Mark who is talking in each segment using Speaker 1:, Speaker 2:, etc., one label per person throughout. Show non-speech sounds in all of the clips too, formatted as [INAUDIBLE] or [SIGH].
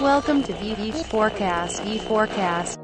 Speaker 1: Welcome to VV Forecast. V Forecast.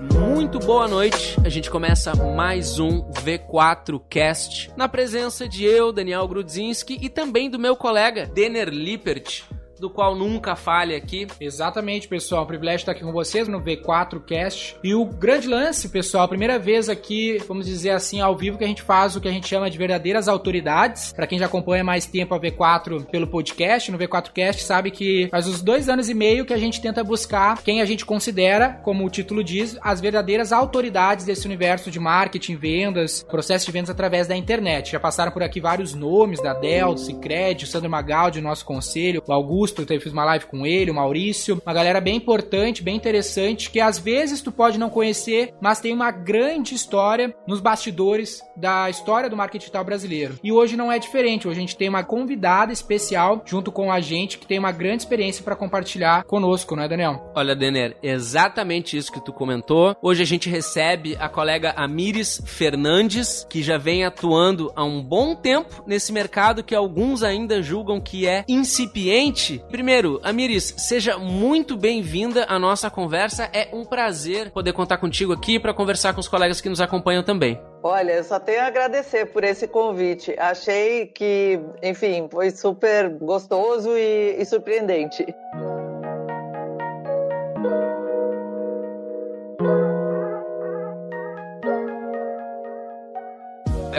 Speaker 2: Muito boa noite. A gente começa mais um V4 Cast na presença de eu, Daniel Grudzinski, e também do meu colega Denner Lippert, do qual nunca falha aqui.
Speaker 3: Exatamente, pessoal. Um privilégio estar aqui com vocês no V4 Cast. E o grande lance, pessoal, primeira vez aqui, vamos dizer assim, ao vivo, que a gente faz o que a gente chama de verdadeiras autoridades. Para quem já acompanha mais tempo a V4 pelo podcast, no V4 Cast, sabe que faz uns dois anos e meio que a gente tenta buscar quem a gente considera, como o título diz, as verdadeiras autoridades desse universo de marketing, vendas, processo de vendas através da internet. Já passaram por aqui vários nomes da Dell, Cicred, o Sandro Magaldi, nosso conselho, o Augusto Augusto, eu fiz uma live com ele, o Maurício, uma galera bem importante, bem interessante, que às vezes tu pode não conhecer, mas tem uma grande história nos bastidores da história do marketing digital brasileiro. E hoje não é diferente, hoje a gente tem uma convidada especial junto com a gente que tem uma grande experiência para compartilhar conosco, não é, Daniel?
Speaker 2: Olha, Denner, exatamente isso que tu comentou. Hoje a gente recebe a colega Amires Fernandes, que já vem atuando há um bom tempo nesse mercado que alguns ainda julgam que é incipiente. Primeiro, Amiris, seja muito bem-vinda à nossa conversa. É um prazer poder contar contigo aqui para conversar com os colegas que nos acompanham também.
Speaker 4: Olha, eu só tenho a agradecer por esse convite. Achei que, enfim, foi super gostoso e, e surpreendente.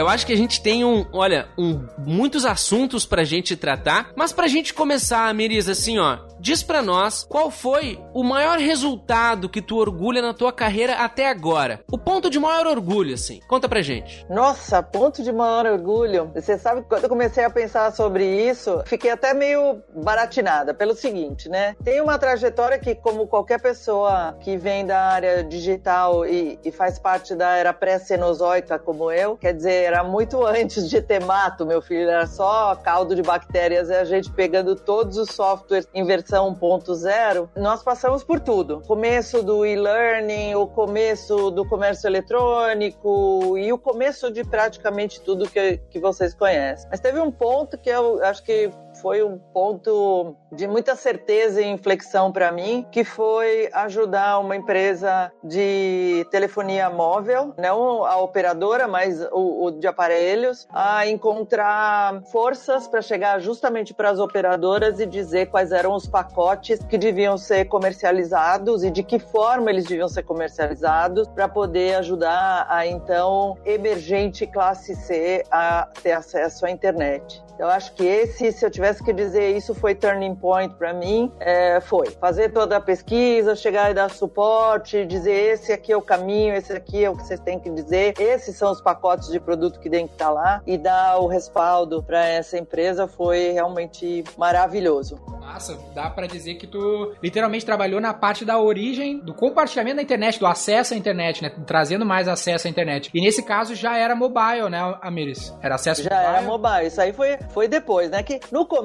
Speaker 2: Eu acho que a gente tem um, olha, um, muitos assuntos pra gente tratar, mas pra gente começar, Miris, assim, ó, diz pra nós qual foi o maior resultado que tu orgulha na tua carreira até agora. O ponto de maior orgulho, assim. Conta pra gente.
Speaker 4: Nossa, ponto de maior orgulho. Você sabe que quando eu comecei a pensar sobre isso, fiquei até meio baratinada pelo seguinte, né? Tem uma trajetória que, como qualquer pessoa que vem da área digital e, e faz parte da era pré-cenozoica como eu, quer dizer, era muito [LAUGHS] antes de ter mato, meu filho, era só caldo de bactérias e a gente pegando todos os softwares em versão 1.0. Nós passamos por tudo. Começo do e-learning, o começo do comércio eletrônico e o começo de praticamente tudo que, que vocês conhecem. Mas teve um ponto que eu acho que foi um ponto de muita certeza e inflexão para mim, que foi ajudar uma empresa de telefonia móvel, não a operadora, mas o, o de aparelhos, a encontrar forças para chegar justamente para as operadoras e dizer quais eram os pacotes que deviam ser comercializados e de que forma eles deviam ser comercializados para poder ajudar a então emergente classe C a ter acesso à internet. Eu acho que esse, se eu tivesse que dizer isso foi turning point para mim, é, foi fazer toda a pesquisa, chegar e dar suporte, dizer esse aqui é o caminho, esse aqui é o que vocês têm que dizer, esses são os pacotes de produto que tem que estar lá e dar o respaldo para essa empresa foi realmente maravilhoso.
Speaker 3: Massa, dá para dizer que tu literalmente trabalhou na parte da origem do compartilhamento da internet, do acesso à internet, né? Trazendo mais acesso à internet. E nesse caso já era mobile, né, Amiris? Era acesso
Speaker 4: Já
Speaker 3: mobile.
Speaker 4: era mobile. Isso aí foi, foi depois, né? Que no começo,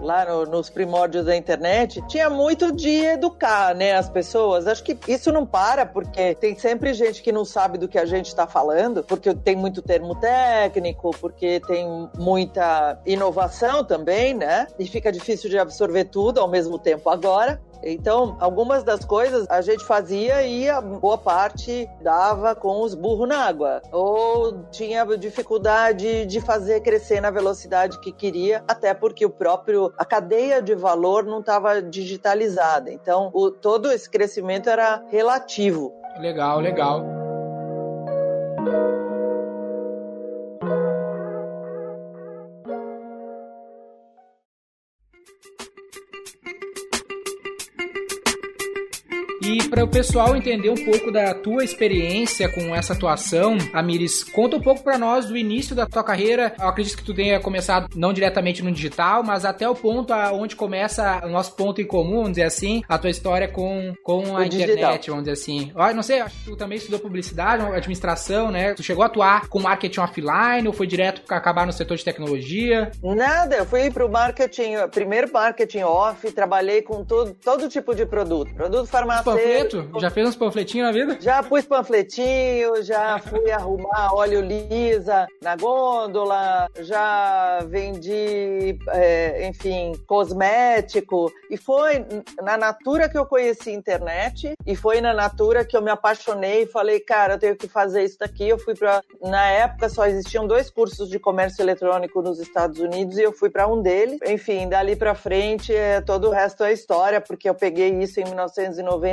Speaker 4: lá no- nos primórdios da internet, tinha muito de educar, né, as pessoas. Acho que isso não para, porque tem sempre gente que não sabe do que a gente está falando, porque tem muito termo técnico, porque tem muita inovação também, né? E fica difícil de absorver tudo ao mesmo tempo agora. Então, algumas das coisas a gente fazia e a boa parte dava com os burros na água. Ou tinha dificuldade de fazer crescer na velocidade que queria, até porque o próprio a cadeia de valor não estava digitalizada. Então, o, todo esse crescimento era relativo.
Speaker 3: Legal, legal. E para o pessoal entender um pouco da tua experiência com essa atuação, Amiris, conta um pouco para nós do início da tua carreira. Eu acredito que tu tenha começado não diretamente no digital, mas até o ponto onde começa o nosso ponto em comum, vamos dizer assim, a tua história com, com a
Speaker 4: O
Speaker 3: internet,
Speaker 4: digital.
Speaker 3: vamos dizer assim. Eu não sei, acho que tu também estudou publicidade, administração, né? Tu chegou a atuar com marketing offline ou foi direto para acabar no setor de tecnologia?
Speaker 4: Nada, eu fui para o marketing, primeiro marketing off, trabalhei com todo, todo tipo de produto. Produto farmacêutico.
Speaker 3: Panfletos? Já fez uns panfletinhos na vida?
Speaker 4: Já pus panfletinho, já fui arrumar óleo lisa na gôndola, já vendi, é, enfim, cosmético. E foi na Natura que eu conheci a internet e foi na Natura que eu me apaixonei e falei, cara, eu tenho que fazer isso daqui. Eu fui para na época só existiam dois cursos de comércio eletrônico nos Estados Unidos e eu fui para um deles. Enfim, dali para frente, é, todo o resto é história, porque eu peguei isso em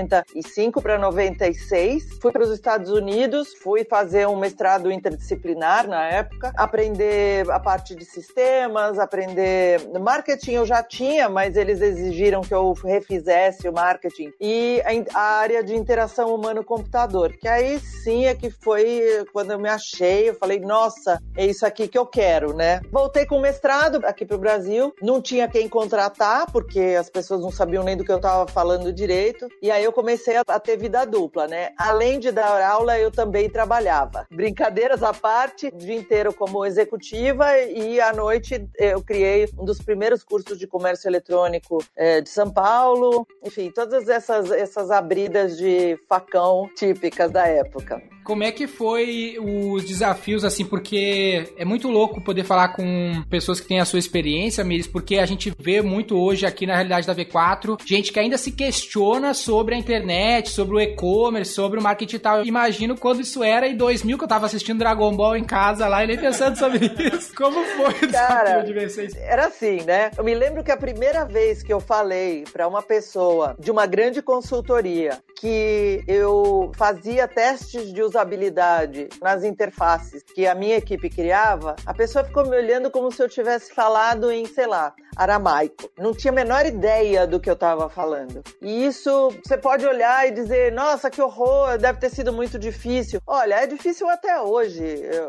Speaker 4: 1995 para 96. Fui para os Estados Unidos, fui fazer um mestrado interdisciplinar na época, aprender a parte de sistemas, aprender marketing eu já tinha, mas eles exigiram que eu refizesse o marketing e a área de interação humano-computador, que aí sim é que foi quando eu me achei, eu falei, nossa, é isso aqui que eu quero, né? Voltei com o mestrado aqui para o Brasil, não tinha quem contratar, porque as pessoas não sabiam nem do que eu estava falando direito, e aí eu comecei a ter vida dupla, né? Além de dar aula, eu também trabalhava. Brincadeiras à parte, o dia inteiro como executiva e à noite eu criei um dos primeiros cursos de comércio eletrônico é, de São Paulo. Enfim, todas essas, essas abridas de facão típicas da época.
Speaker 3: Como é que foi os desafios, assim, porque é muito louco poder falar com pessoas que têm a sua experiência, Miris, porque a gente vê muito hoje aqui na realidade da V4, gente que ainda se questiona sobre a internet, sobre o e-commerce, sobre o marketing e tal. Eu imagino quando isso era em 2000, que eu tava assistindo Dragon Ball em casa lá e nem pensando sobre [LAUGHS] isso. Como foi o
Speaker 4: Cara,
Speaker 3: de isso?
Speaker 4: Era assim, né? Eu me lembro que a primeira vez que eu falei para uma pessoa de uma grande consultoria que eu fazia testes de usabilidade nas interfaces que a minha equipe criava, a pessoa ficou me olhando como se eu tivesse falado em, sei lá, aramaico. Não tinha a menor ideia do que eu estava falando. E isso você pode olhar e dizer: nossa, que horror, deve ter sido muito difícil. Olha, é difícil até hoje.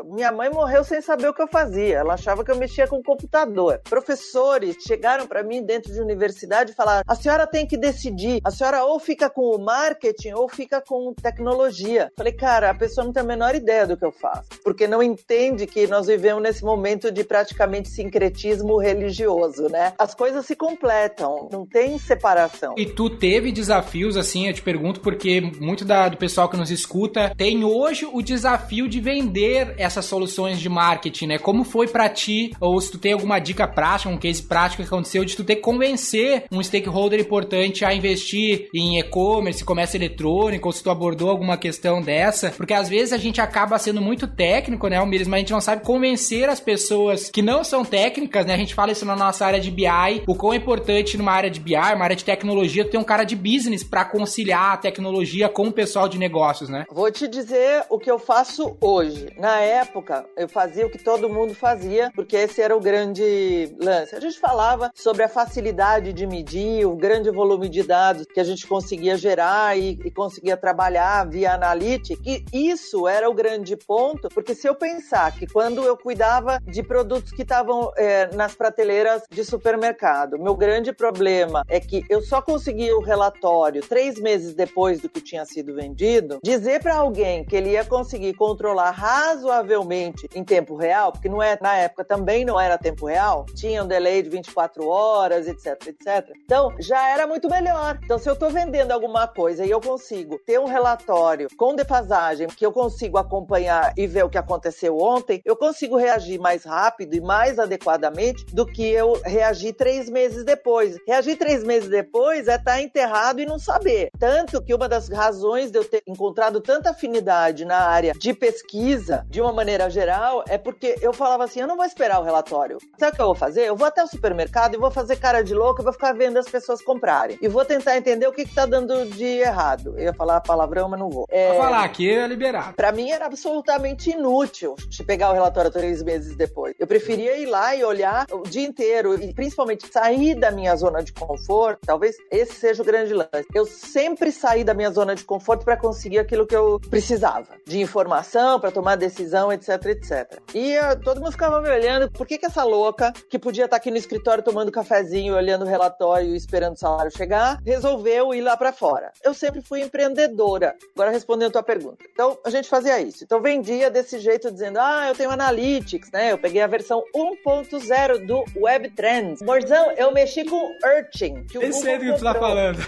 Speaker 4: Minha mãe morreu sem saber o que eu fazia. Ela achava que eu mexia com o computador. Professores chegaram para mim dentro de universidade e falaram: a senhora tem que decidir. A senhora ou fica com o marketing ou fica com tecnologia. Falei, cara, a pessoa não tem a menor ideia do que eu faço, porque não entende que nós vivemos nesse momento de praticamente sincretismo religioso, né? As coisas se completam, não tem separação.
Speaker 3: E tu teve desafios, assim, eu te pergunto, porque muito da, do pessoal que nos escuta tem hoje o desafio de vender essas soluções de marketing, né? Como foi para ti, ou se tu tem alguma dica prática, um case prático que aconteceu, de tu ter que convencer um stakeholder importante a investir em e-commerce, comércio eletrônico, ou se tu abordou alguma questão dessa, porque às vezes a gente acaba sendo muito técnico, né, Almires, mas a gente não sabe convencer as pessoas que não são técnicas, né? A gente fala isso na nossa área de BI, o quão é importante numa área de BI, uma área de tecnologia, ter um cara de business para conciliar a tecnologia com o pessoal de negócios, né?
Speaker 4: Vou te dizer o que eu faço hoje. Na época, eu fazia o que todo mundo fazia, porque esse era o grande lance. A gente falava sobre a facilidade de medir, o grande volume de dados que a gente conseguia gerar e, e conseguia trabalhar via analytics, e isso era o grande ponto, porque se eu pensar que quando eu cuidava de produtos que estavam é, nas prateleiras de supermercado, meu grande problema é que eu só conseguia o relatório três meses depois do que tinha sido vendido, dizer para alguém que ele ia conseguir controlar razoavelmente em tempo real, porque não é na época também não era tempo real, tinha um delay de 24 horas, etc, etc. Então já era muito melhor. Então se eu estou vendendo alguma coisa e eu consigo ter um relatório com defasagem que eu consigo acompanhar e ver o que aconteceu ontem, eu consigo reagir mais rápido e mais adequadamente do que eu reagir três meses depois. Reagir três meses depois é estar enterrado e não saber. Tanto que uma das razões de eu ter encontrado tanta afinidade na área de pesquisa, de uma maneira geral, é porque eu falava assim: eu não vou esperar o relatório. Sabe o que eu vou fazer? Eu vou até o supermercado e vou fazer cara de louca, vou ficar vendo as pessoas comprarem. E vou tentar entender o que, está dando de errado. Eu ia falar palavrão, mas não vou.
Speaker 3: É... Vou falar aqui é liberado.
Speaker 4: Para mim era absolutamente inútil pegar o relatório três meses depois. Eu preferia ir lá e olhar o dia inteiro e principalmente sair da minha zona de conforto. Talvez esse seja o grande lance. Eu sempre saí da minha zona de conforto para conseguir aquilo que eu precisava de informação, para tomar decisão, etc, etc. E uh, todo mundo ficava me olhando, por que, que essa louca, que podia estar aqui no escritório tomando cafezinho, olhando o relatório e esperando o salário chegar, resolveu ir lá para fora? Eu sempre fui empreendedora. Agora, respondendo a tua pergunta. Então, a gente fazia isso. Então, vendia desse jeito, dizendo, ah, eu tenho Analytics, né? Eu peguei a versão 1.0 do Web Trends. Morzão, eu mexi com Urchin.
Speaker 3: Que o Esse é do que tu tá falando.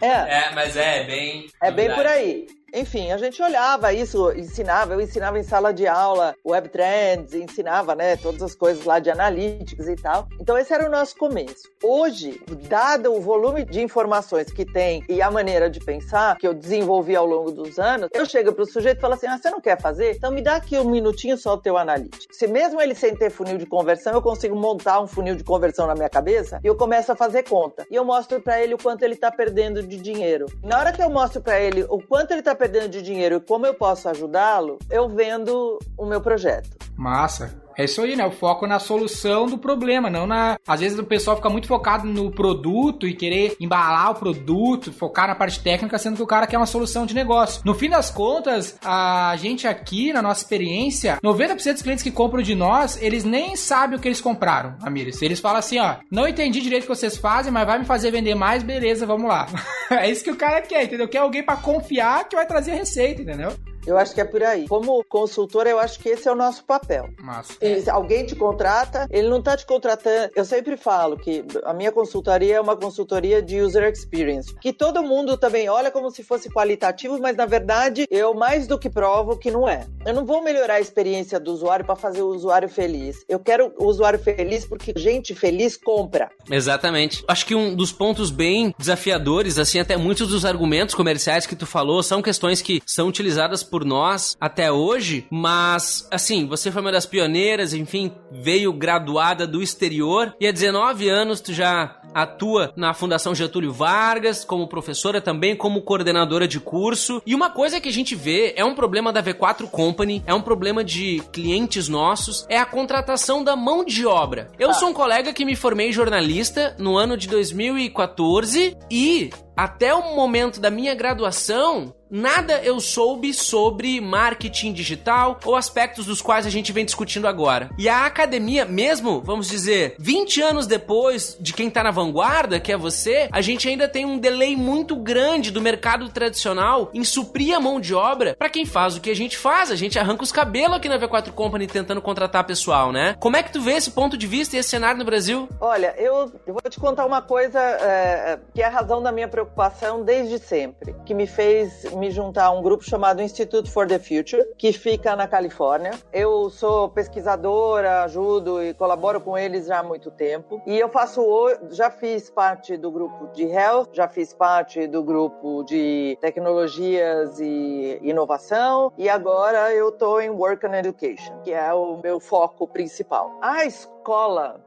Speaker 2: é. É, mas é bem...
Speaker 4: É bem por aí. Enfim, a gente olhava isso, ensinava, eu ensinava em sala de aula web trends, ensinava, né, todas as coisas lá de analytics e tal. Então esse era o nosso começo. Hoje, dado o volume de informações que tem e a maneira de pensar que eu desenvolvi ao longo dos anos, eu chego para o sujeito e falo assim: "Ah, você não quer fazer? Então me dá aqui um minutinho só o teu analytics". Se mesmo ele sem ter funil de conversão, eu consigo montar um funil de conversão na minha cabeça e eu começo a fazer conta. E eu mostro para ele o quanto ele está perdendo de dinheiro. Na hora que eu mostro para ele o quanto ele está perdendo de dinheiro e como eu posso ajudá-lo, eu vendo o meu projeto.
Speaker 3: Massa. É isso aí, né? O foco na solução do problema, não na. Às vezes o pessoal fica muito focado no produto e querer embalar o produto, focar na parte técnica, sendo que o cara quer uma solução de negócio. No fim das contas, a gente aqui, na nossa experiência, 90% dos clientes que compram de nós, eles nem sabem o que eles compraram, Amires. Eles falam assim, ó, não entendi direito o que vocês fazem, mas vai me fazer vender mais, beleza, vamos lá. [LAUGHS] é isso que o cara quer, entendeu? Quer alguém para confiar que vai trazer a receita, entendeu?
Speaker 4: Eu acho que é por aí. Como consultor, eu acho que esse é o nosso papel.
Speaker 3: Massa.
Speaker 4: Se alguém te contrata, ele não está te contratando. Eu sempre falo que a minha consultoria é uma consultoria de user experience, que todo mundo também olha como se fosse qualitativo, mas na verdade eu mais do que provo que não é. Eu não vou melhorar a experiência do usuário para fazer o usuário feliz. Eu quero o usuário feliz porque gente feliz compra.
Speaker 2: Exatamente. Acho que um dos pontos bem desafiadores, assim, até muitos dos argumentos comerciais que tu falou são questões que são utilizadas por nós até hoje, mas assim, você foi uma das pioneiras, enfim, veio graduada do exterior e há 19 anos tu já atua na Fundação Getúlio Vargas como professora também como coordenadora de curso. E uma coisa que a gente vê é um problema da V4 Company, é um problema de clientes nossos, é a contratação da mão de obra. Eu sou um colega que me formei jornalista no ano de 2014 e até o momento da minha graduação, nada eu soube sobre marketing digital ou aspectos dos quais a gente vem discutindo agora. E a academia, mesmo, vamos dizer, 20 anos depois de quem tá na vanguarda, que é você, a gente ainda tem um delay muito grande do mercado tradicional em suprir a mão de obra para quem faz o que a gente faz. A gente arranca os cabelos aqui na V4 Company tentando contratar pessoal, né? Como é que tu vê esse ponto de vista e esse cenário no Brasil?
Speaker 4: Olha, eu, eu vou te contar uma coisa é, que é a razão da minha preocupação desde sempre, que me fez me juntar a um grupo chamado Institute for the Future, que fica na Califórnia. Eu sou pesquisadora, ajudo e colaboro com eles já há muito tempo. E eu faço, já fiz parte do grupo de Health, já fiz parte do grupo de tecnologias e inovação, e agora eu estou em Work and Education, que é o meu foco principal. A escola,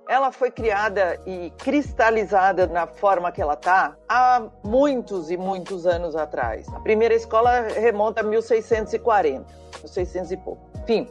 Speaker 4: ela foi criada e cristalizada na forma que ela está há muitos e muitos anos atrás. A primeira escola remonta a 1640, 1600 e pouco. Enfim,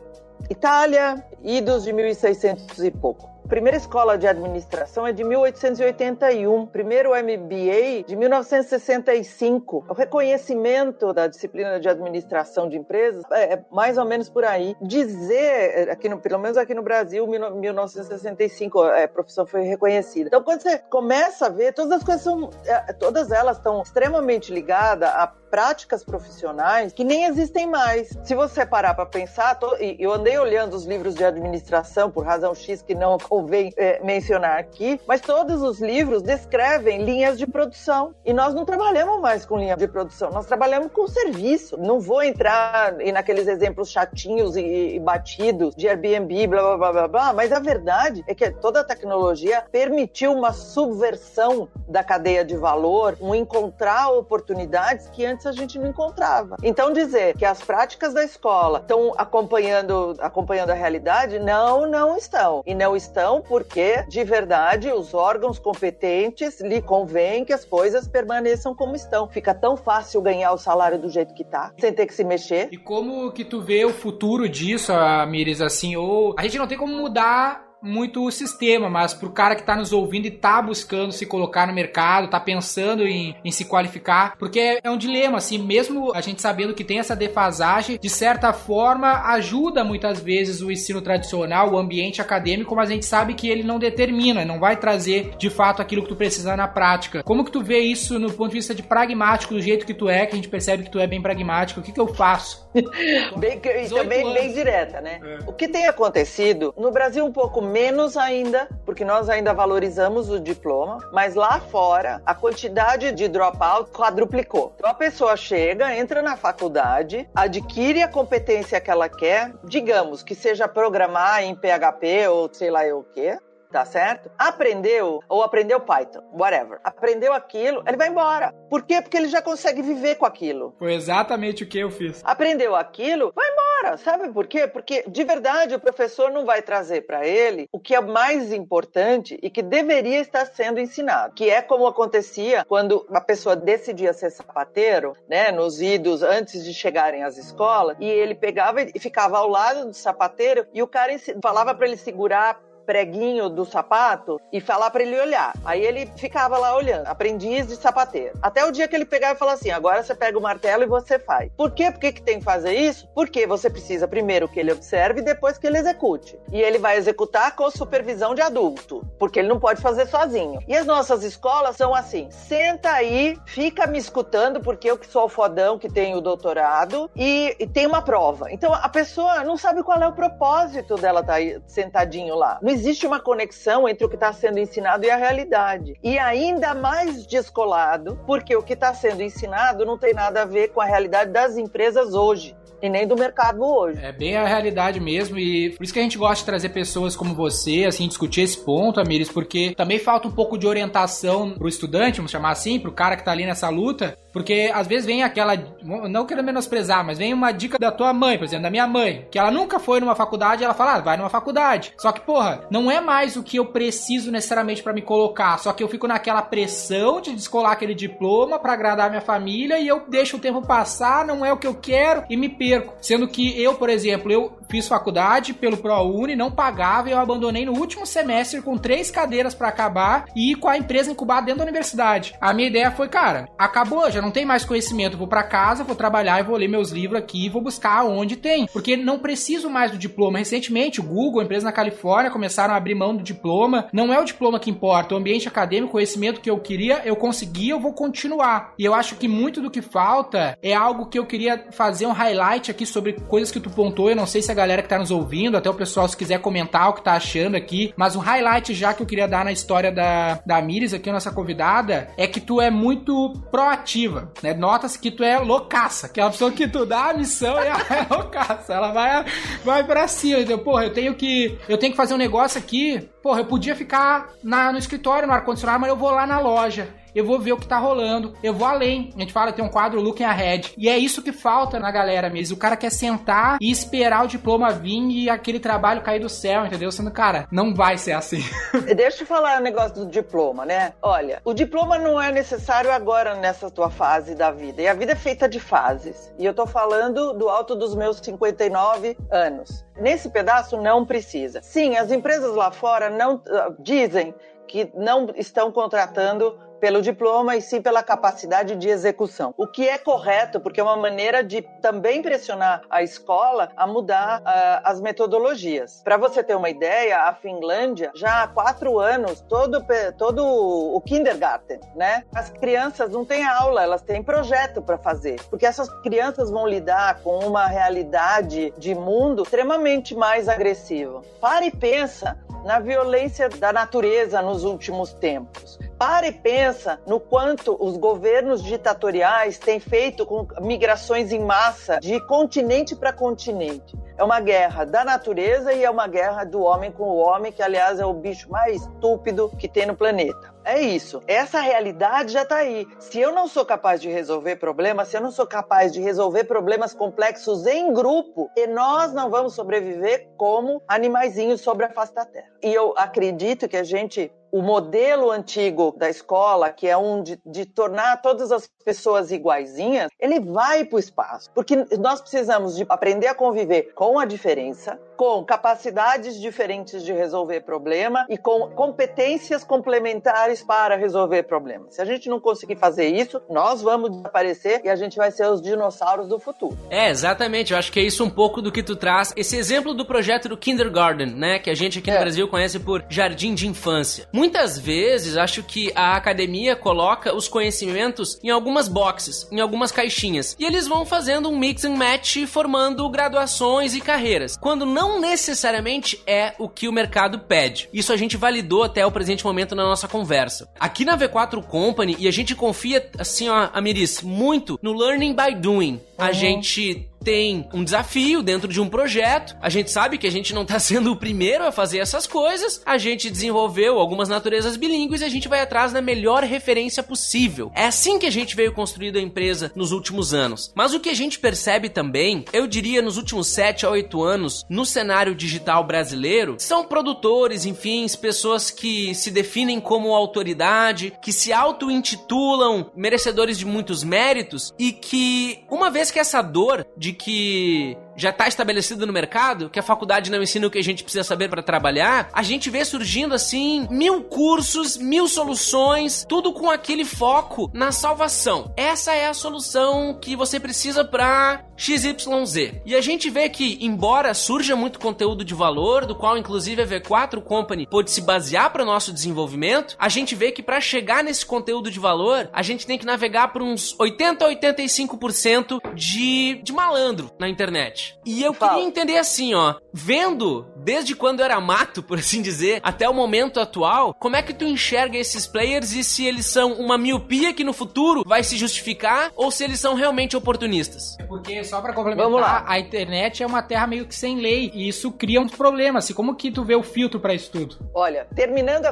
Speaker 4: Itália, idos de 1600 e pouco. Primeira escola de administração é de 1881, primeiro MBA de 1965. O reconhecimento da disciplina de administração de empresas é, é mais ou menos por aí. Dizer, aqui no, pelo menos aqui no Brasil, 1965, a profissão foi reconhecida. Então, quando você começa a ver, todas as coisas são, é, todas elas estão extremamente ligadas a práticas profissionais que nem existem mais. Se você parar para pensar, tô, eu andei olhando os livros de administração por razão X que não convém é, mencionar aqui, mas todos os livros descrevem linhas de produção e nós não trabalhamos mais com linha de produção, nós trabalhamos com serviço. Não vou entrar naqueles exemplos chatinhos e, e batidos de Airbnb, blá blá blá blá blá, mas a verdade é que toda a tecnologia permitiu uma subversão da cadeia de valor, um encontrar oportunidades que antes a gente não encontrava. Então dizer que as práticas da escola estão acompanhando, acompanhando a realidade, não, não estão. E não estão porque, de verdade, os órgãos competentes lhe convém que as coisas permaneçam como estão. Fica tão fácil ganhar o salário do jeito que tá, sem ter que se mexer.
Speaker 3: E como que tu vê o futuro disso, Miris, assim, ou a gente não tem como mudar muito o sistema, mas pro cara que tá nos ouvindo e tá buscando se colocar no mercado, tá pensando em, em se qualificar, porque é, é um dilema, assim, mesmo a gente sabendo que tem essa defasagem, de certa forma ajuda muitas vezes o ensino tradicional, o ambiente acadêmico, mas a gente sabe que ele não determina, não vai trazer de fato aquilo que tu precisa na prática. Como que tu vê isso no ponto de vista de pragmático, do jeito que tu é, que a gente percebe que tu é bem pragmático? O que, que eu faço? [LAUGHS]
Speaker 4: bem, e também bem direta, né? É. O que tem acontecido no Brasil um pouco menos ainda, porque nós ainda valorizamos o diploma, mas lá fora a quantidade de dropout quadruplicou. Então a pessoa chega, entra na faculdade, adquire a competência que ela quer, digamos que seja programar em PHP ou sei lá o quê, tá certo? Aprendeu, ou aprendeu Python, whatever. Aprendeu aquilo, ele vai embora. Por quê? Porque ele já consegue viver com aquilo.
Speaker 3: Foi exatamente o que eu fiz.
Speaker 4: Aprendeu aquilo, vai embora. Sabe por quê? Porque de verdade o professor não vai trazer para ele o que é mais importante e que deveria estar sendo ensinado, que é como acontecia quando a pessoa decidia ser sapateiro, né, nos idos antes de chegarem às escolas, e ele pegava e ficava ao lado do sapateiro e o cara falava para ele segurar preguinho do sapato e falar para ele olhar. Aí ele ficava lá olhando, aprendiz de sapateiro. Até o dia que ele pegava e falava assim: agora você pega o martelo e você faz. Por quê? Por que, que tem que fazer isso? Porque você precisa primeiro que ele observe e depois que ele execute. E ele vai executar com supervisão de adulto, porque ele não pode fazer sozinho. E as nossas escolas são assim: senta aí, fica me escutando, porque eu que sou o fodão que tenho o doutorado, e, e tem uma prova. Então a pessoa não sabe qual é o propósito dela estar tá sentadinho lá. Não existe uma conexão entre o que está sendo ensinado e a realidade. E ainda mais descolado, porque o que está sendo ensinado não tem nada a ver com a realidade das empresas hoje e nem do mercado hoje.
Speaker 3: É bem a realidade mesmo e por isso que a gente gosta de trazer pessoas como você, assim, discutir esse ponto, Amires, porque também falta um pouco de orientação pro estudante, vamos chamar assim, pro cara que tá ali nessa luta, porque às vezes vem aquela, não quero menosprezar, mas vem uma dica da tua mãe, por exemplo, da minha mãe, que ela nunca foi numa faculdade, ela fala, ah, vai numa faculdade. Só que, porra, não é mais o que eu preciso necessariamente para me colocar, só que eu fico naquela pressão de descolar aquele diploma para agradar minha família e eu deixo o tempo passar, não é o que eu quero e me perco. Sendo que eu, por exemplo, eu fiz faculdade pelo ProUni, não pagava e eu abandonei no último semestre com três cadeiras para acabar e com a empresa incubada dentro da universidade. A minha ideia foi, cara, acabou, já não tem mais conhecimento, vou para casa, vou trabalhar e vou ler meus livros aqui e vou buscar onde tem, porque não preciso mais do diploma. Recentemente, o Google, a empresa na Califórnia, começaram a abrir mão do diploma. Não é o diploma que importa, o ambiente acadêmico, o conhecimento que eu queria, eu consegui, eu vou continuar. E eu acho que muito do que falta é algo que eu queria fazer um highlight aqui sobre coisas que tu pontou. Eu não sei se a galera que tá nos ouvindo, até o pessoal, se quiser comentar o que tá achando aqui. Mas um highlight já que eu queria dar na história da, da Miris, aqui, nossa convidada, é que tu é muito proativa, né? Nota-se que tu é loucaça, que é a pessoa que tu dá a missão e ela [LAUGHS] é loucaça. Ela vai, vai pra cima, entendeu? Porra, eu tenho que. Eu tenho que fazer um negócio aqui. Porra, eu podia ficar na, no escritório, no ar-condicionado, mas eu vou lá na loja eu vou ver o que tá rolando, eu vou além. A gente fala, tem um quadro Looking Ahead. E é isso que falta na galera mesmo. O cara quer sentar e esperar o diploma vir e aquele trabalho cair do céu, entendeu? Sendo, cara, não vai ser assim. [LAUGHS]
Speaker 4: Deixa eu falar o um negócio do diploma, né? Olha, o diploma não é necessário agora nessa tua fase da vida. E a vida é feita de fases. E eu tô falando do alto dos meus 59 anos. Nesse pedaço não precisa. Sim, as empresas lá fora não uh, dizem que não estão contratando pelo diploma e sim pela capacidade de execução. O que é correto, porque é uma maneira de também pressionar a escola a mudar uh, as metodologias. Para você ter uma ideia, a Finlândia já há quatro anos todo todo o kindergarten, né? As crianças não têm aula, elas têm projeto para fazer, porque essas crianças vão lidar com uma realidade de mundo extremamente mais agressiva. Para e pensa na violência da natureza nos últimos tempos. Para e pensa no quanto os governos ditatoriais têm feito com migrações em massa de continente para continente. É uma guerra da natureza e é uma guerra do homem com o homem, que aliás é o bicho mais estúpido que tem no planeta. É isso. Essa realidade já está aí. Se eu não sou capaz de resolver problemas, se eu não sou capaz de resolver problemas complexos em grupo, e nós não vamos sobreviver como animaizinhos sobre a face da Terra. E eu acredito que a gente o modelo antigo da escola, que é um de, de tornar todas as pessoas iguaizinhas, ele vai para o espaço. Porque nós precisamos de aprender a conviver com a diferença, com capacidades diferentes de resolver problema e com competências complementares para resolver problemas. Se a gente não conseguir fazer isso, nós vamos desaparecer e a gente vai ser os dinossauros do futuro.
Speaker 2: É, exatamente. Eu acho que é isso um pouco do que tu traz. Esse exemplo do projeto do Kindergarten, né? Que a gente aqui no
Speaker 4: É.
Speaker 2: Brasil conhece por jardim de infância. Muitas vezes, acho que a academia coloca os conhecimentos em algumas boxes, em algumas caixinhas. E eles vão fazendo um mix and match, formando graduações e carreiras. Quando não necessariamente é o que o mercado pede. Isso a gente validou até o presente momento na nossa conversa. Aqui na V4 Company, e a gente confia, assim, ó, Amiris, muito no learning by doing. A gente tem um desafio dentro de um projeto. A gente sabe que a gente não tá [LAUGHS] sendo o primeiro a fazer essas coisas. A gente desenvolveu algumas naturezas bilíngues e a gente vai atrás da melhor referência possível. É assim que a gente veio construindo a empresa nos últimos anos. Mas o que a gente percebe também, eu diria nos últimos 7 a 8 anos, no cenário digital brasileiro, são produtores, enfim, pessoas que se definem como autoridade, que se auto-intitulam merecedores de muitos méritos e que, uma vez que essa dor de que já está estabelecido no mercado, que a faculdade não ensina o que a gente precisa saber para trabalhar, a gente vê surgindo assim mil cursos, mil soluções, tudo com aquele foco na salvação. Essa é a solução que você precisa para XYZ. E a gente vê que, embora surja muito conteúdo de valor, do qual inclusive a V4 Company pode se basear para o nosso desenvolvimento, a gente vê que para chegar nesse conteúdo de valor, a gente tem que navegar por uns 80 a 85% de, de malandro na internet. E eu
Speaker 4: Fala.
Speaker 2: queria entender assim, ó, vendo desde quando era mato, [LAUGHS] por assim dizer, até o momento atual, como é que tu enxerga esses players e se eles são uma miopia que no futuro vai se justificar ou se eles são realmente oportunistas?
Speaker 3: Porque, só pra
Speaker 4: Vamos
Speaker 3: complementar,
Speaker 4: lá.
Speaker 3: a internet é uma terra meio que sem lei, e isso cria uns problemas. Assim, como que tu vê o filtro pra isso tudo?
Speaker 4: Olha, terminando a,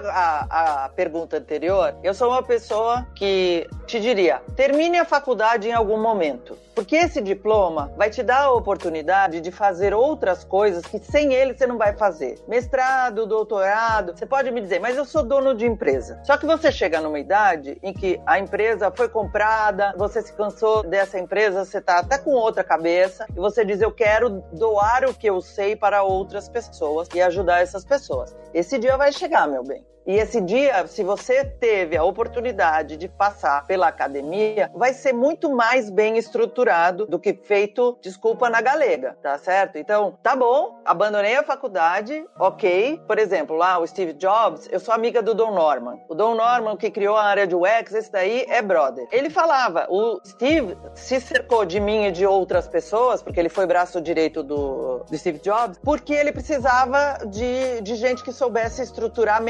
Speaker 4: a- a pergunta anterior, eu sou uma pessoa que te diria: termine a faculdade em algum momento. Porque esse diploma vai te dar a oportunidade de fazer outras coisas que sem ele você não vai fazer. Mestrado, doutorado. Você pode me dizer, mas eu sou dono de empresa. Só que você chega numa idade em que a empresa foi comprada, você se cansou dessa empresa, você tá até com outra cabeça, e você diz: Eu quero doar o que eu sei para outras pessoas e ajudar essas pessoas. Esse dia vai chegar, meu bem. E esse dia, se você teve a oportunidade de passar pela academia, vai ser muito mais bem estruturado do que feito, desculpa, na galega, tá certo? Então, tá bom, abandonei a faculdade, ok. Por exemplo, lá o Steve Jobs, eu sou amiga do Don Norman. O Don Norman, que criou a área de UX, esse daí é brother. Ele falava, o Steve se cercou de mim e de outras pessoas, porque ele foi braço direito do, do Steve Jobs, porque ele precisava de, de gente que soubesse estruturar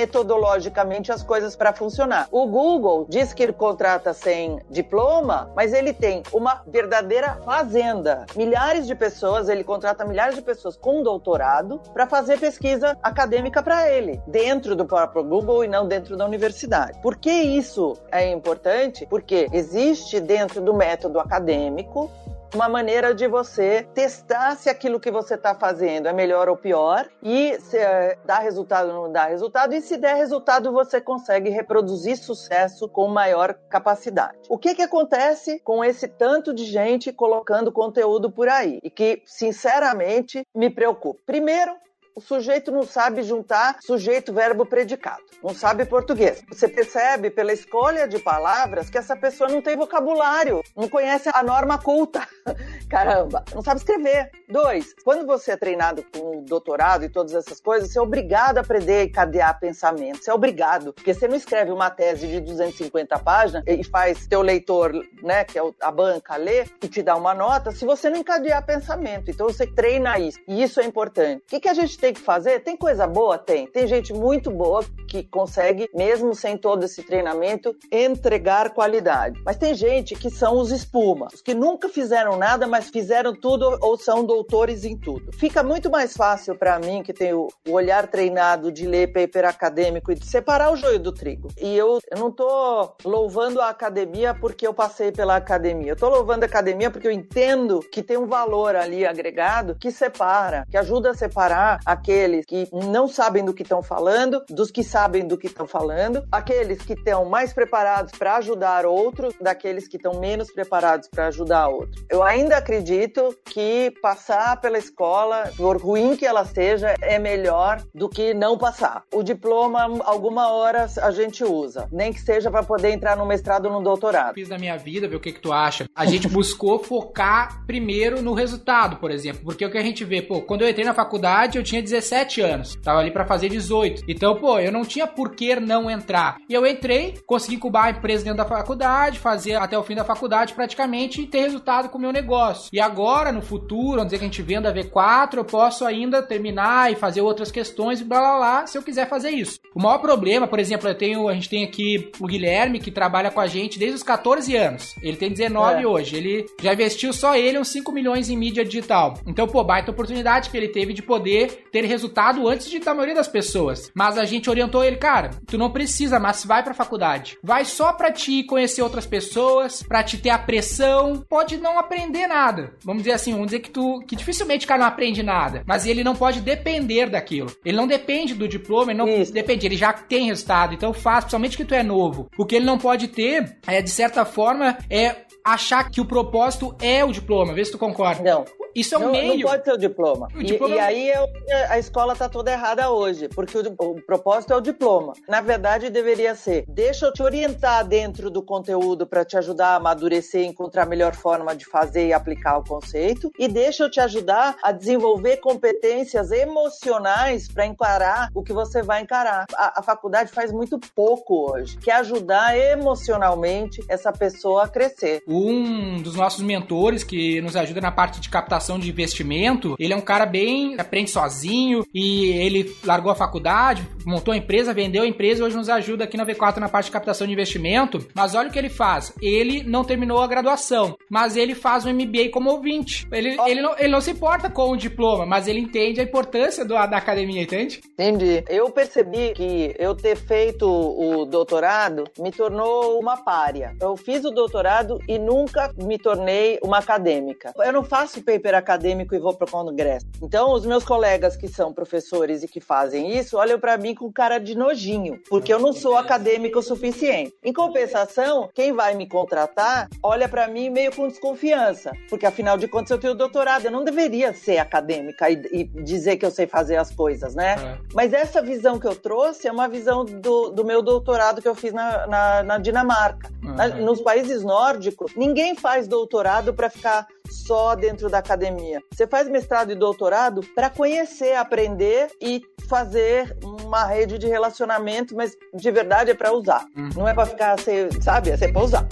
Speaker 4: metodologicamente as coisas para funcionar. O Google diz que ele contrata sem diploma, mas ele tem uma verdadeira fazenda. Milhares de pessoas, ele contrata milhares de pessoas com doutorado para fazer pesquisa acadêmica para ele, dentro do próprio Google e não dentro da universidade. Por que isso é importante? Porque existe dentro do método acadêmico uma maneira de você testar se aquilo que você está fazendo é melhor ou pior e se eh, dá resultado ou não dá resultado e se der resultado você consegue reproduzir sucesso com maior capacidade. O que que acontece com esse tanto de gente colocando conteúdo por aí e que sinceramente me preocupa? Primeiro, o sujeito não sabe juntar sujeito, verbo, predicado. Não sabe português. Você percebe pela escolha de palavras que essa pessoa não tem vocabulário, não conhece a norma culta. [LAUGHS] Caramba, não sabe escrever. Dois, quando você é treinado com doutorado e todas essas coisas, você é obrigado a aprender e cadear pensamento. Você é obrigado. Porque você não escreve uma tese de 250 páginas e faz teu leitor, né, que é o- a banca, ler e te dá uma nota se você não encadear pensamento. Então você treina isso. E isso é importante. O que, que a gente tem que fazer? Tem coisa boa? Tem. Tem gente muito boa que consegue, mesmo sem todo esse treinamento, entregar qualidade. Mas tem gente que são os espuma, os que nunca fizeram nada, mas fizeram tudo ou são doutores em tudo. Fica muito mais fácil para mim, que tenho o olhar treinado de ler paper acadêmico e de separar o joio do trigo. E eu, eu não tô louvando a academia porque eu passei pela academia. Eu tô louvando a academia porque eu entendo que tem um valor ali agregado que separa, que ajuda a separar aqueles que não sabem do que estão falando dos que sabem do que estão falando, aqueles que estão mais preparados para ajudar outros, daqueles que estão menos preparados para ajudar outros. Eu ainda acredito que passar pela escola, por ruim que ela seja, é melhor do que não passar. O diploma, alguma hora a gente usa, nem que seja para poder entrar no mestrado ou no doutorado.
Speaker 3: Fiz da minha vida, ver o que, que tu acha. A gente buscou focar primeiro no resultado, por exemplo, porque o que a gente vê, pô, quando eu entrei na faculdade eu tinha 17 anos, tava ali para fazer 18. Então, pô, eu não tinha por que não entrar. E eu entrei, consegui incubar a empresa dentro da faculdade, fazer até o fim da faculdade praticamente e ter resultado com o meu negócio. E agora, no futuro, vamos dizer que a gente venda V4, eu posso ainda terminar e fazer outras questões e blá blá blá, se eu quiser fazer isso. O maior problema, por exemplo, eu tenho, a gente tem aqui o Guilherme, que trabalha com a gente desde os 14 anos. Ele tem 19 é. hoje. Ele já investiu só ele uns 5 milhões em mídia digital. Então, pô, baita oportunidade que ele teve de poder ter resultado antes de da maioria das pessoas. Mas a gente orientou ele, cara, tu não precisa, mas vai pra faculdade. Vai só pra te conhecer outras pessoas, pra te ter a pressão. Pode não aprender nada. Vamos dizer assim, vamos dizer que tu que dificilmente o cara não aprende nada, mas ele não pode depender daquilo. Ele não depende do diploma, ele não Isso. depende, ele já tem resultado. Então faz, principalmente que tu é novo. O que ele não pode ter é de certa forma é achar que o propósito é o diploma. Vê se tu concorda.
Speaker 4: Não.
Speaker 3: Isso é um
Speaker 4: não,
Speaker 3: meio.
Speaker 4: Não pode ser o diploma. O diploma... E, e, aí é a escola tá toda errada hoje, porque o, o, propósito é o diploma. Na verdade, deveria ser: deixa eu te orientar dentro do conteúdo para te ajudar a amadurecer, encontrar a melhor forma de fazer e aplicar o conceito, e deixa eu te ajudar a desenvolver competências emocionais para encarar o que você vai encarar. A, a faculdade faz muito pouco hoje, que é ajudar emocionalmente essa pessoa a crescer.
Speaker 3: Um dos nossos mentores que nos ajuda na parte de captação de investimento, ele é um cara bem aprende sozinho e ele largou a faculdade, montou a empresa, vendeu a empresa e hoje nos ajuda aqui na V4 na parte de captação de investimento. Mas olha o que ele faz. Ele não terminou a graduação, mas ele faz um MBA como ouvinte. Ele, oh. ele, não, ele não se importa com o diploma, mas ele entende a importância do, da academia, entende?
Speaker 4: Entendi. Eu percebi que eu ter feito o doutorado me tornou uma párea. Eu fiz o doutorado e nunca me tornei uma acadêmica. Eu não faço paper acadêmico e vou para o congresso. Então, os meus colegas que são professores e que fazem isso olham para mim com cara de nojinho, porque eu não sou acadêmico o suficiente. Em compensação, quem vai me contratar olha para mim meio com desconfiança, porque afinal de contas eu tenho doutorado, eu não deveria ser acadêmica e, e dizer que eu sei fazer as coisas, né? É. Mas essa visão que eu trouxe é uma visão do, do meu doutorado que eu fiz na, na, na Dinamarca. Uhum. Na, nos países nórdicos, ninguém faz doutorado para ficar só dentro da academia. Você faz mestrado e doutorado para conhecer, aprender e fazer uma rede de relacionamento, mas de verdade é para usar. Uhum. Não é para ficar, sabe? É para usar.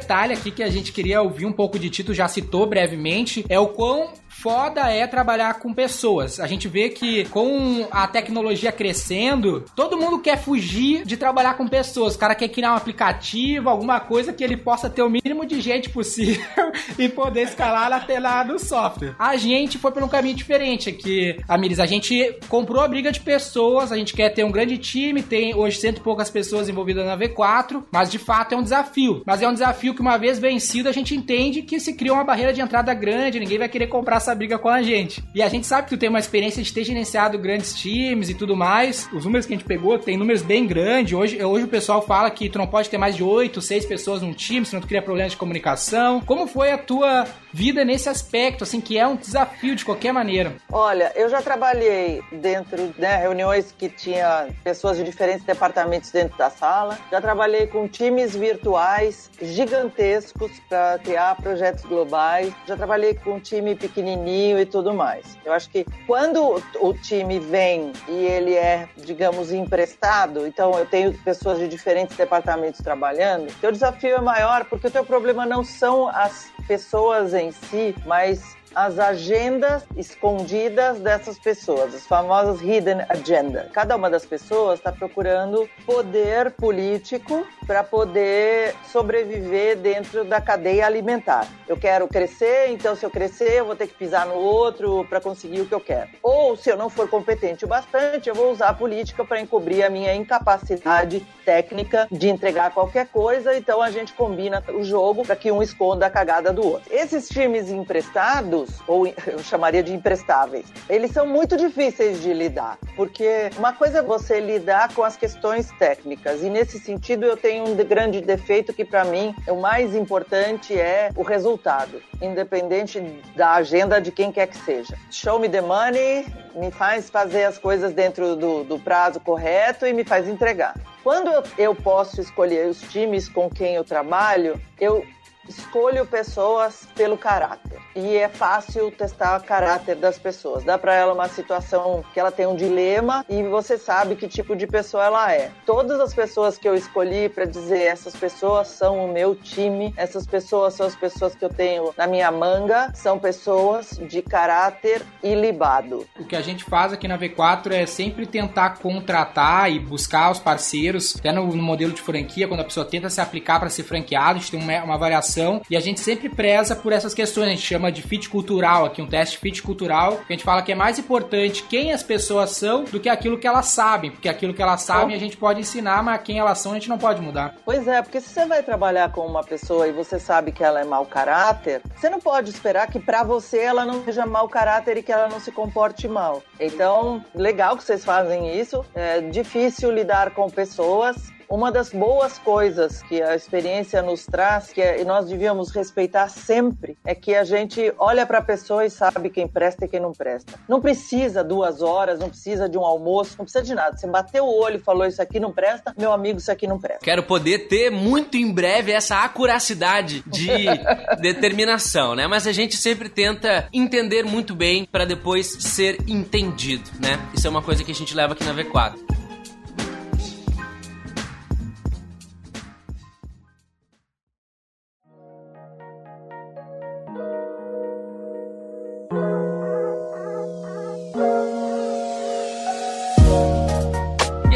Speaker 3: Detalhe aqui que a gente queria ouvir um pouco de Tito já citou brevemente é o quão foda é trabalhar com pessoas. A gente vê que com a tecnologia crescendo, todo mundo quer fugir de trabalhar com pessoas. O cara quer criar um aplicativo, alguma coisa que ele possa ter o mínimo de gente possível [LAUGHS] e poder escalar na tela do software. A gente foi por um caminho diferente aqui, Amiris. A gente comprou a briga de pessoas, a gente quer ter um grande time, tem hoje cento e poucas pessoas envolvidas na V4, mas de fato é um desafio. Mas é um desafio que uma vez vencido a gente entende que se cria uma barreira de entrada grande, ninguém vai querer comprar essa briga com a gente. E a gente sabe que tu tem uma experiência de ter gerenciado grandes times e tudo mais. Os números que a gente pegou tem números bem grandes. Hoje, hoje o pessoal fala que tu não pode ter mais de 8, 6 pessoas num time, senão tu cria problemas de comunicação. Como foi a tua vida nesse aspecto, assim, que é um desafio de qualquer maneira?
Speaker 4: Olha, eu já trabalhei dentro de né, reuniões que tinha pessoas de diferentes departamentos dentro da sala. Já trabalhei com times virtuais gigantescos para criar projetos globais. Já trabalhei com um time pequenininho e tudo mais. Eu acho que quando o time vem e ele é, digamos, emprestado, então eu tenho pessoas de diferentes departamentos trabalhando, o desafio é maior porque o teu problema não são as pessoas em si, mas as agendas escondidas dessas pessoas, as famosas hidden agenda. Cada uma das pessoas está procurando poder político para poder sobreviver dentro da cadeia alimentar. Eu quero crescer, então se eu crescer, eu vou ter que pisar no outro para conseguir o que eu quero. Ou se eu não for competente o bastante, eu vou usar a política para encobrir a minha incapacidade técnica de entregar qualquer coisa, então a gente combina o jogo para que um esconda a cagada do outro. Esses times emprestados, ou eu chamaria de imprestáveis, eles são muito difíceis de lidar, porque uma coisa é você lidar com as questões técnicas, e nesse sentido eu tenho um grande defeito que para mim o mais importante é o resultado, independente da agenda de quem quer que seja. Show me the money, me faz fazer as coisas dentro do, do prazo correto e me faz entregar. Quando eu, eu posso escolher os times com quem eu trabalho, eu escolho pessoas pelo caráter. E é fácil testar o caráter das pessoas. Dá para ela uma situação que ela tem um dilema e você sabe que tipo de pessoa ela é. Todas as pessoas que eu escolhi para dizer essas pessoas são o meu time, essas pessoas são as pessoas que eu tenho na minha manga, são pessoas de caráter ilibado.
Speaker 3: O que a gente faz aqui na V4 é sempre tentar contratar e buscar os parceiros, até no, modelo de franquia, quando a pessoa tenta se aplicar para ser franqueado, a gente tem uma, uma variação e a gente sempre preza por essas questões. A gente chama de fit cultural aqui, um teste fit cultural. A gente fala que é mais importante quem as pessoas são do que aquilo que elas sabem, porque aquilo que elas sabem a gente pode ensinar, mas quem elas são a gente não pode mudar.
Speaker 4: Pois é, porque se você vai trabalhar com uma pessoa e você sabe que ela é mau caráter, você não pode esperar que para você ela não seja mau caráter e que ela não se comporte mal. Então, legal que vocês fazem isso. É difícil lidar com pessoas uma das boas coisas que a experiência nos traz, que é, e nós devíamos respeitar sempre, é que a gente olha para a pessoa e sabe quem presta e quem não presta. Não precisa duas horas, não precisa de um almoço, não precisa de nada. Você bateu o olho e falou isso aqui não presta, meu amigo, isso aqui não presta.
Speaker 2: Quero poder ter muito em breve essa acuracidade de [LAUGHS] determinação, né? Mas a gente sempre tenta entender muito bem para depois ser entendido, né? Isso é uma coisa que a gente leva aqui na V4.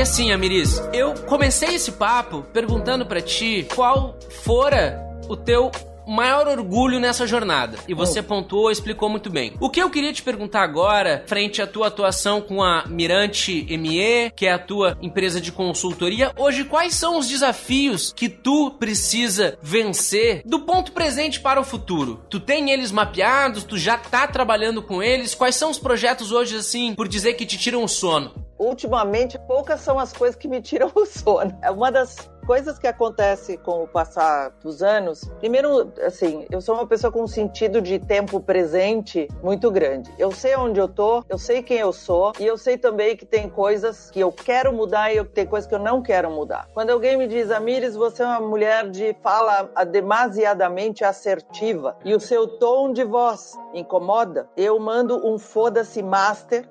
Speaker 2: Assim, Amiris, eu comecei esse papo perguntando para ti qual fora o teu maior orgulho nessa jornada. E você oh. pontuou, explicou muito bem. O que eu queria te perguntar agora, frente à tua atuação com a Mirante ME, que é a tua empresa de consultoria, hoje quais são os desafios que tu precisa vencer do ponto presente para o futuro? Tu tem eles mapeados, tu já tá trabalhando com eles? Quais são os projetos hoje assim, por dizer que te tiram o sono?
Speaker 4: Ultimamente, poucas são as coisas que me tiram o sono. É uma das coisas que acontece com o passar dos anos. Primeiro, assim, eu sou uma pessoa com um sentido de tempo presente muito grande. Eu sei onde eu tô, eu sei quem eu sou e eu sei também que tem coisas que eu quero mudar e tem coisas que eu não quero mudar. Quando alguém me diz, Amires, você é uma mulher de fala demasiadamente assertiva e o seu tom de voz incomoda, eu mando um foda-se master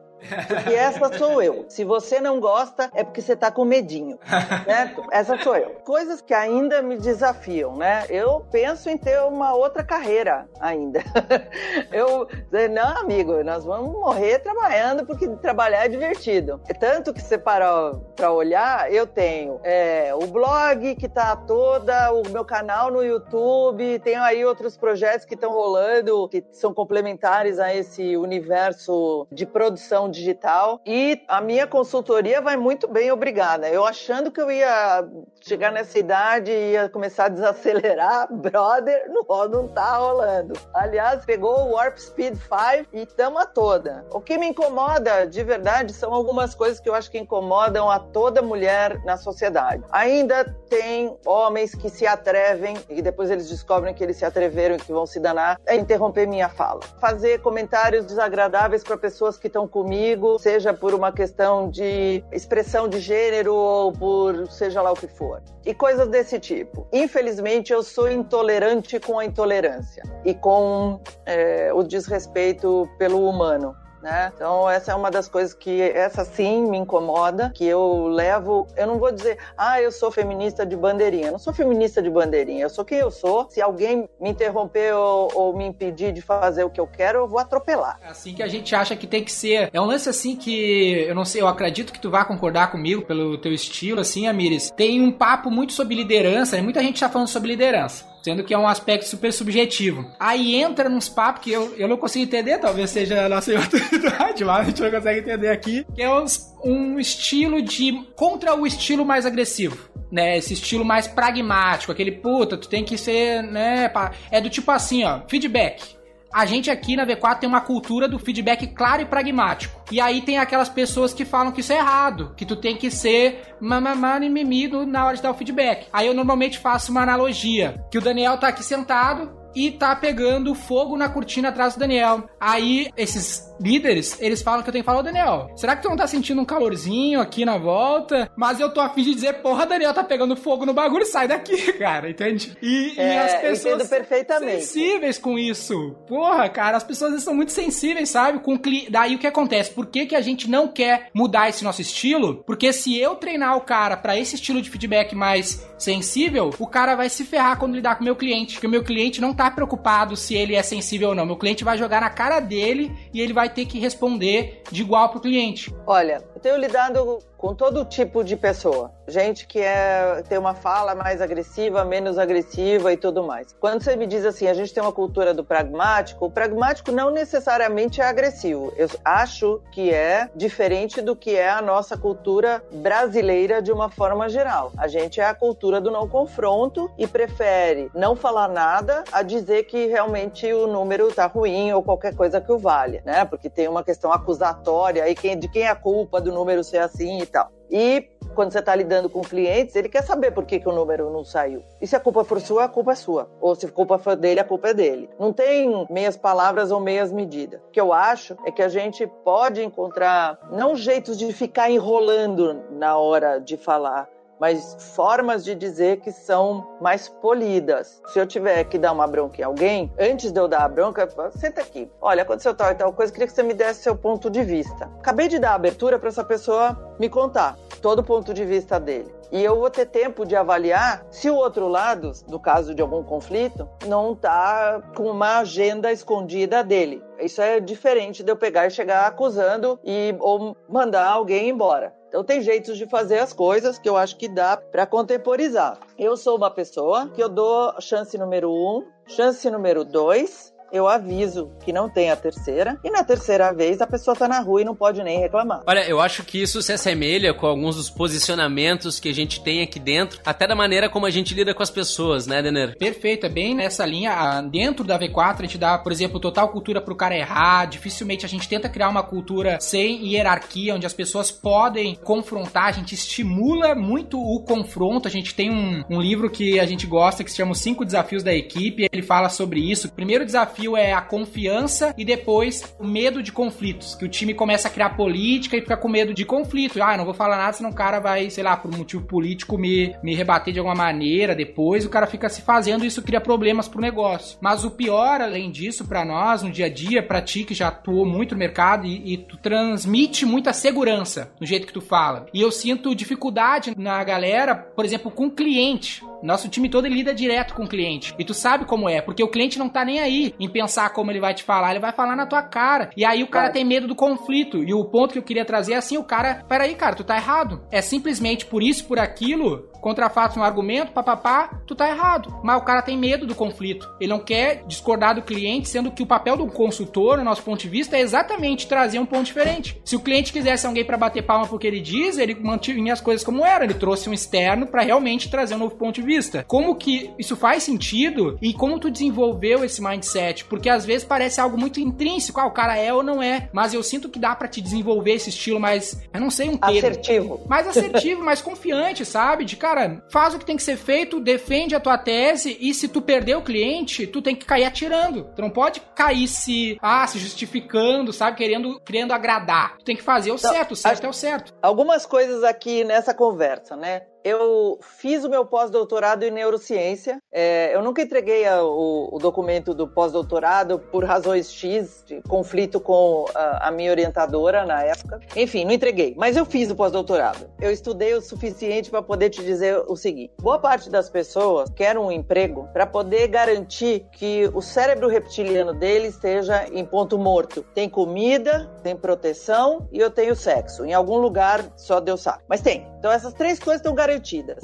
Speaker 4: porque essa sou eu. Se você não gosta, é porque você tá com medinho. [LAUGHS] Certo? Essa sou eu. Coisas que ainda me desafiam, né? Eu penso em ter uma outra carreira ainda. [LAUGHS] Eu, não, amigo, nós vamos morrer trabalhando porque trabalhar é divertido. Tanto que você para pra olhar, eu tenho é, o blog que tá toda, o meu canal no YouTube, tenho aí outros projetos que estão rolando, que são complementares a esse universo de produção digital e a minha consultoria vai muito bem, obrigada. Eu achando que eu ia chegar nessa idade e ia começar a desacelerar, [LAUGHS] brother, não, não tá rolando. Aliás, pegou o Warp Speed 5 e tamo toda. O que me incomoda de verdade são algumas coisas que eu acho que incomodam a toda mulher na sociedade. Ainda tem homens que se atrevem e depois eles descobrem que eles se atreveram e que vão se danar a interromper minha fala. Fazer comentários desagradáveis para pessoas que estão comigo comigo, seja por uma questão de expressão de gênero ou por seja lá o que for. E coisas desse tipo. Infelizmente, eu sou intolerante com a intolerância e com é, o desrespeito pelo humano. Né? Então essa é uma das coisas que essa sim me incomoda, que eu levo, eu não vou dizer, ah, eu sou feminista de bandeirinha. Eu não sou feminista de bandeirinha, eu sou quem eu sou. Se alguém me interromper ou, ou me impedir de fazer o que eu quero, eu vou atropelar.
Speaker 3: É assim que a gente acha que tem que ser. É um lance assim que eu não sei, eu acredito que tu vai concordar comigo pelo teu estilo, assim, Amires. Tem um papo muito sobre liderança, né? Muita gente tá falando sobre liderança sendo que é um aspecto super subjetivo. Aí entra nos papos que eu, eu não consigo entender, talvez seja a nossa [LAUGHS] oportunidade, mas a gente não consegue entender aqui, que é um, um estilo de. contra o estilo mais agressivo. Né, esse estilo mais pragmático, aquele puta, tu tem que ser, né, é do tipo assim, ó, feedback a gente aqui na V4 tem uma cultura do feedback claro e pragmático. E aí tem aquelas pessoas que falam que isso é errado, que tu tem que ser mamamã e mimido na hora de dar o feedback. Aí eu normalmente faço uma analogia, que o Daniel tá aqui sentado, e tá pegando fogo na cortina atrás do Daniel. Aí, esses líderes, eles falam que eu tenho que falar, ô Daniel, será que tu não tá sentindo um calorzinho aqui na volta? Mas eu tô afim de dizer, porra, Daniel tá pegando fogo no bagulho, sai daqui, [LAUGHS] cara, entende? E,
Speaker 4: é,
Speaker 3: e as pessoas sensíveis com isso. Porra, cara, as pessoas são muito sensíveis, sabe? Com cli... Daí o que acontece? Por que, que a gente não quer mudar esse nosso estilo? Porque se eu treinar o cara para esse estilo de feedback mais sensível, o cara vai se ferrar quando lidar com o meu cliente. Porque o meu cliente não tá preocupado se ele é sensível ou não. Meu cliente vai jogar na cara dele e ele vai ter que responder de igual pro cliente.
Speaker 4: Olha, eu tenho lidado com todo tipo de pessoa. Gente que é, tem uma fala mais agressiva, menos agressiva e tudo mais. Quando você me diz assim, a gente tem uma cultura do pragmático, o pragmático não necessariamente é agressivo. Eu acho que é diferente do que é a nossa cultura brasileira de uma forma geral. A gente é a cultura do não confronto e prefere não falar nada a dizer que realmente o número tá ruim ou qualquer coisa que o valha, né? Porque tem uma questão acusatória aí de quem é a culpa do número ser assim e tal. E quando você está lidando com clientes, ele quer saber por que, que o número não saiu. E se a culpa for sua, a culpa é sua. Ou se a culpa for dele, a culpa é dele. Não tem meias palavras ou meias medidas. O que eu acho é que a gente pode encontrar, não jeitos de ficar enrolando na hora de falar, mas formas de dizer que são mais polidas. Se eu tiver que dar uma bronca em alguém, antes de eu dar a bronca, senta aqui. Olha, aconteceu tal e tal coisa, queria que você me desse seu ponto de vista. Acabei de dar a abertura para essa pessoa me contar todo o ponto de vista dele. E eu vou ter tempo de avaliar se o outro lado, no caso de algum conflito, não está com uma agenda escondida dele. Isso é diferente de eu pegar e chegar acusando e ou mandar alguém embora. Então tem jeitos de fazer as coisas que eu acho que dá para contemporizar. Eu sou uma pessoa que eu dou chance número um, chance número dois eu aviso que não tem a terceira. E na terceira vez a pessoa tá na rua e não pode nem reclamar.
Speaker 2: Olha, eu acho que isso se assemelha com alguns dos posicionamentos que a gente tem aqui dentro, até da maneira como a gente lida com as pessoas, né, Denner?
Speaker 3: Perfeito, é bem nessa linha. Dentro da V4 a gente dá, por exemplo, total cultura pro cara errar. Dificilmente a gente tenta criar uma cultura sem hierarquia, onde as pessoas podem confrontar. A gente estimula muito o confronto. A gente tem um, um livro que a gente gosta que se chama Os Cinco Desafios da Equipe. Ele fala sobre isso. O primeiro desafio desafio é a confiança e depois o medo de conflitos. Que o time começa a criar política e fica com medo de conflito. Ah, não vou falar nada, senão o cara vai, sei lá, por um motivo político me, me rebater de alguma maneira. Depois o cara fica se fazendo e isso cria problemas pro negócio. Mas o pior, além disso, para nós, no dia a dia, pra ti que já atuou muito no mercado e, e tu transmite muita segurança no jeito que tu fala. E eu sinto dificuldade na galera, por exemplo, com cliente. Nosso time todo lida direto com o cliente. E tu sabe como é, porque o cliente não tá nem aí em pensar como ele vai te falar, ele vai falar na tua cara. E aí o cara tem medo do conflito. E o ponto que eu queria trazer é assim: o cara, peraí, cara, tu tá errado. É simplesmente por isso, por aquilo, contra fatos no argumento, papapá, tu tá errado. Mas o cara tem medo do conflito. Ele não quer discordar do cliente, sendo que o papel do consultor, no nosso ponto de vista, é exatamente trazer um ponto diferente. Se o cliente quisesse alguém para bater palma porque ele diz, ele mantinha as coisas como eram. Ele trouxe um externo para realmente trazer um novo ponto de vista. Como que isso faz sentido e como tu desenvolveu esse mindset? Porque às vezes parece algo muito intrínseco, ah, o cara é ou não é, mas eu sinto que dá para te desenvolver esse estilo mais, eu não sei um termo.
Speaker 4: Assertivo.
Speaker 3: Mais assertivo, [LAUGHS] mais confiante, sabe? De cara, cara, faz o que tem que ser feito, defende a tua tese e se tu perder o cliente, tu tem que cair atirando. Tu não pode cair se, ah, se justificando, sabe, querendo, querendo agradar. Tu tem que fazer o então, certo, o certo é o certo.
Speaker 4: Algumas coisas aqui nessa conversa, né? Eu fiz o meu pós-doutorado em neurociência. É, eu nunca entreguei a, o, o, documento do pós-doutorado por razões X, de conflito com a, a, minha orientadora na época. Enfim, não entreguei, mas eu fiz o pós-doutorado. Eu estudei o suficiente para poder te dizer o seguinte: boa parte das pessoas quer um emprego para poder garantir que o cérebro reptiliano dele esteja em ponto morto. Tem comida, tem proteção e eu tenho sexo. Em algum lugar só Deus sabe. Mas tem. Então essas três coisas estão garantidas.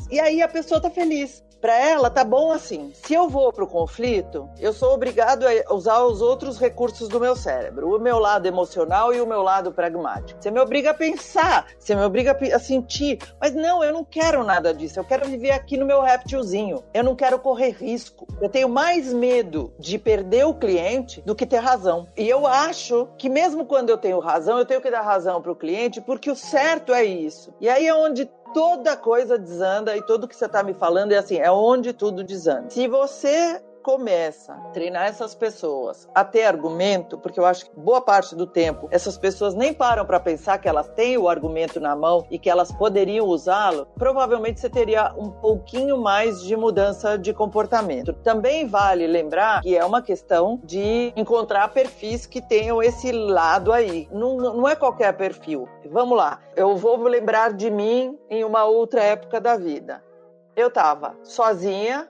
Speaker 4: E aí a pessoa tá feliz. Para ela tá bom assim. Se eu vou pro conflito, eu sou obrigado a usar os outros recursos do meu cérebro, o meu lado emocional e o meu lado pragmático. Você me obriga a pensar, você me obriga a sentir, mas não, eu não quero nada disso. Eu quero viver aqui no meu réptilzinho. Eu não quero correr risco. Eu tenho mais medo de perder o cliente do que ter razão. E eu acho que mesmo quando eu tenho razão, eu tenho que dar razão para o cliente, porque o certo é isso. E aí é onde toda coisa desanda e tudo que você está me falando é assim, é onde tudo desanda. Se você começa a treinar essas pessoas a ter argumento, porque eu acho que boa parte do tempo essas pessoas nem param para pensar que elas têm o argumento na mão e que elas poderiam usá-lo, provavelmente você teria um pouquinho mais de mudança de comportamento. Também vale lembrar que é uma questão de encontrar perfis que tenham esse lado aí. Não, não é qualquer perfil. Vamos lá, eu vou lembrar de mim em uma outra época da vida. Eu estava sozinha,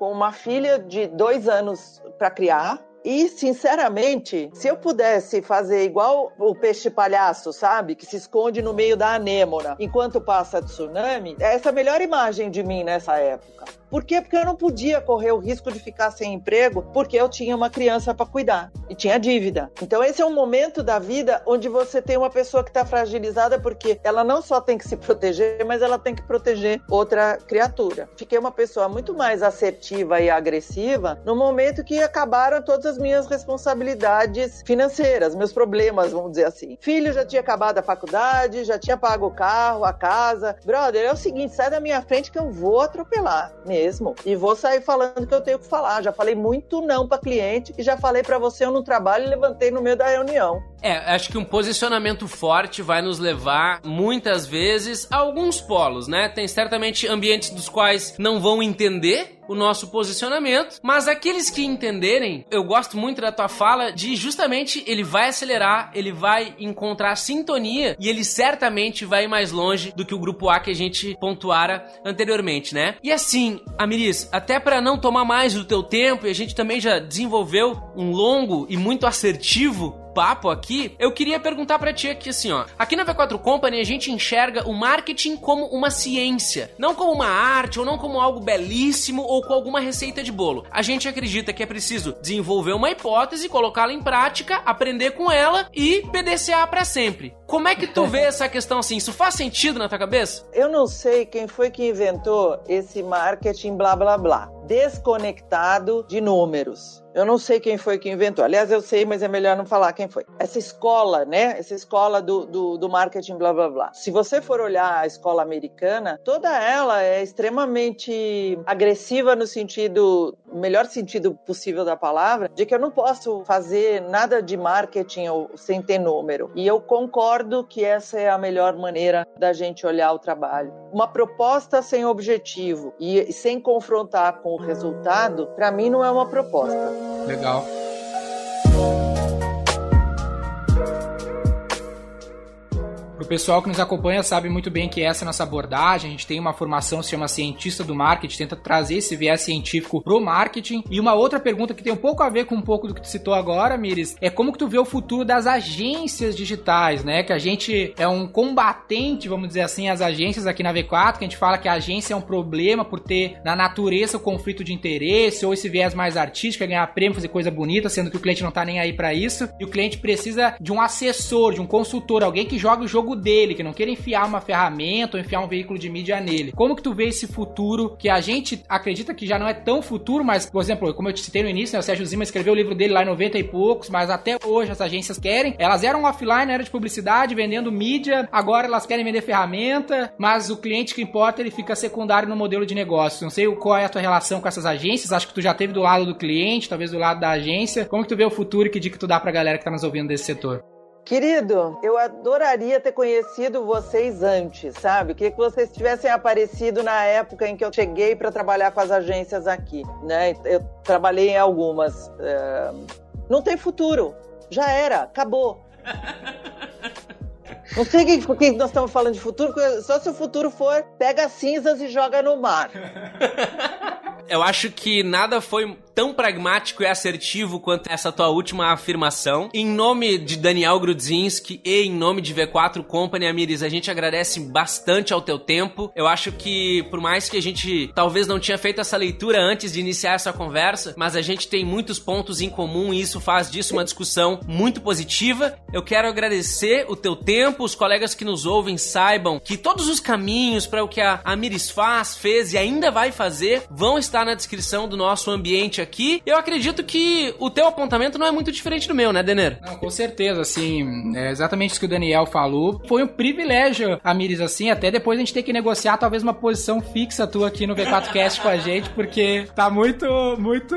Speaker 4: com uma filha de dois anos para criar. E, sinceramente, se eu pudesse fazer igual o peixe palhaço, sabe? Que se esconde no meio da anêmona enquanto passa tsunami, essa é a melhor imagem de mim nessa época. Por quê? Porque eu não podia correr o risco de ficar sem emprego porque eu tinha uma criança para cuidar e tinha dívida. Então esse é um momento da vida onde você tem uma pessoa que está fragilizada porque ela não só tem que se proteger, mas ela tem que proteger outra criatura. Fiquei uma pessoa muito mais assertiva e agressiva no momento que acabaram todas as minhas responsabilidades financeiras, meus problemas, vamos dizer assim. Filho já tinha acabado a faculdade, já tinha pago o carro, a casa. Brother, é o seguinte, sai da minha frente que eu vou atropelar mesmo. E vou sair falando que eu tenho que falar. Já falei muito não para cliente e já falei para você eu no trabalho e levantei no meio da reunião.
Speaker 2: É, acho que um posicionamento forte vai nos levar muitas vezes a alguns polos, né? Tem certamente ambientes dos quais não vão entender o nosso posicionamento, mas aqueles que entenderem, eu gosto muito da tua fala de justamente ele vai acelerar, ele vai encontrar sintonia e ele certamente vai mais longe do que o grupo A que a gente pontuara anteriormente, né? E assim, Amiris, até para não tomar mais do teu tempo e a gente também já desenvolveu um longo e muito assertivo papo aqui, eu queria perguntar para ti aqui assim, ó. Aqui na V4 Company a gente enxerga o marketing como uma ciência, não como uma arte ou não como algo belíssimo ou com alguma receita de bolo. A gente acredita que é preciso desenvolver uma hipótese, colocá-la em prática, aprender com ela e PDCA para sempre. Como é que tu vê [LAUGHS] essa questão assim? Isso faz sentido na tua cabeça?
Speaker 4: Eu não sei quem foi que inventou esse marketing blá blá blá desconectado de números. Eu não sei quem foi que inventou. Aliás, eu sei, mas é melhor não falar quem foi. Essa escola, né? Essa escola do, do, do, marketing, blá blá blá. Se você for olhar a escola americana, toda ela é extremamente agressiva no sentido, melhor sentido possível da palavra, de que eu não posso fazer nada de marketing sem ter número. E eu concordo que essa é a melhor maneira da gente olhar o trabalho. Uma proposta sem objetivo e sem confrontar com resultado, para mim não é uma proposta.
Speaker 3: Legal. Pessoal que nos acompanha sabe muito bem que essa é a nossa abordagem. A gente tem uma formação, se chama cientista do marketing, tenta trazer esse viés científico pro marketing. E uma outra pergunta que tem um pouco a ver com um pouco do que tu citou agora, Miris, é como que tu vê o futuro das agências digitais, né? Que a gente é um combatente, vamos dizer assim, as agências aqui na V4, que a gente fala que a agência é um problema por ter na natureza o conflito de interesse ou esse viés mais artístico, é ganhar prêmio, fazer coisa bonita, sendo que o cliente não tá nem aí para isso. E o cliente precisa de um assessor, de um consultor, alguém que joga o jogo dele, que não queira enfiar uma ferramenta ou enfiar um veículo de mídia nele. Como que tu vê esse futuro que a gente acredita que já não é tão futuro, mas, por exemplo, como eu te citei no início, né, o Sérgio Zima escreveu o livro dele lá em 90 e poucos, mas até hoje as agências querem. Elas eram offline, era de publicidade, vendendo mídia, agora elas querem vender ferramenta, mas o cliente que importa ele fica secundário no modelo de negócio. Não sei qual é a tua relação com essas agências, acho que tu já teve do lado do cliente, talvez do lado da agência. Como que tu vê o futuro e que dica tu dá pra galera que tá nos ouvindo desse setor?
Speaker 4: Querido, eu adoraria ter conhecido vocês antes, sabe? Queria que vocês tivessem aparecido na época em que eu cheguei para trabalhar com as agências aqui, né? Eu trabalhei em algumas. É... Não tem futuro. Já era, acabou. [LAUGHS] Não sei por que nós estamos falando de futuro, só se o futuro for pega cinzas e joga no mar. [LAUGHS]
Speaker 2: Eu acho que nada foi tão pragmático e assertivo quanto essa tua última afirmação. Em nome de Daniel Grudzinski e em nome de V4 Company, Amiris, a gente agradece bastante ao teu tempo. Eu acho que, por mais que a gente talvez não tinha feito essa leitura antes de iniciar essa conversa, mas a gente tem muitos pontos em comum e isso faz disso uma discussão muito positiva. Eu quero agradecer o teu tempo, os colegas que nos ouvem saibam que todos os caminhos para o que a Amiris faz, fez e ainda vai fazer vão estar na descrição do nosso ambiente aqui aqui, eu acredito que o teu apontamento não é muito diferente do meu, né, Denner?
Speaker 3: Não, com certeza, assim, é exatamente isso que o Daniel falou. Foi um privilégio, Amires, assim, até depois a gente ter que negociar talvez uma posição fixa tua aqui no V4Cast com a gente, porque tá muito, muito,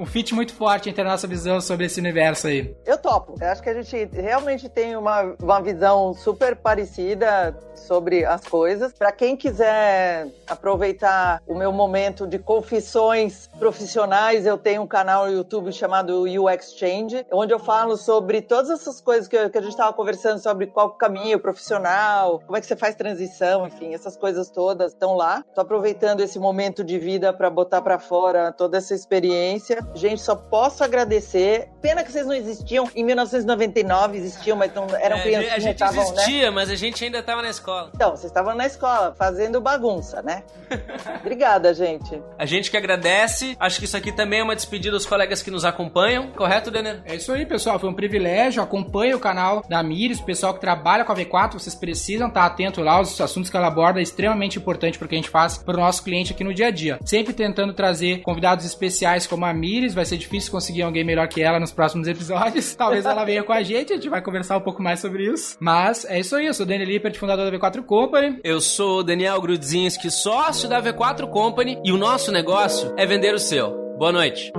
Speaker 3: um fit muito forte entre a nossa visão sobre esse universo aí.
Speaker 4: Eu topo. Eu acho que a gente realmente tem uma, uma visão super parecida sobre as coisas. Para quem quiser aproveitar o meu momento de confissões profissionais, eu tenho um canal no YouTube chamado U Exchange, onde eu falo sobre todas essas coisas que, a gente estava conversando sobre qual caminho profissional, como é que você faz transição, enfim, essas coisas todas estão lá. Tô aproveitando esse momento de vida para botar para fora toda essa experiência. Gente, só posso agradecer. Pena que vocês não existiam em 1999, existiam, mas não eram
Speaker 2: é,
Speaker 4: crianças
Speaker 2: A gente
Speaker 4: tavam,
Speaker 2: existia,
Speaker 4: né?
Speaker 2: mas a gente ainda estava na escola.
Speaker 4: Então, vocês estavam na escola fazendo bagunça, né? [LAUGHS] Obrigada, gente.
Speaker 2: A gente que agradece. Acho que isso aqui também é uma despedida dos colegas que nos acompanham. Correto, Denner?
Speaker 3: É isso aí, pessoal. Foi um privilégio. Acompanhe o canal da Mires, o pessoal que trabalha com a V4. Vocês precisam estar atento lá. Os assuntos que ela aborda é extremamente importante para o que a gente faz para o nosso cliente aqui no dia a dia. Sempre tentando trazer convidados especiais como a Mires. Vai ser difícil conseguir alguém melhor que ela nos próximos episódios. [LAUGHS] Talvez ela venha com a gente. A gente vai conversar um pouco mais sobre isso. Mas é isso aí. Eu sou o Daniel Lippert, fundador da V4 Company.
Speaker 2: Eu sou o Daniel Grudzinski, sócio da V4 Company e o nosso negócio é vender o seu. Boa noite.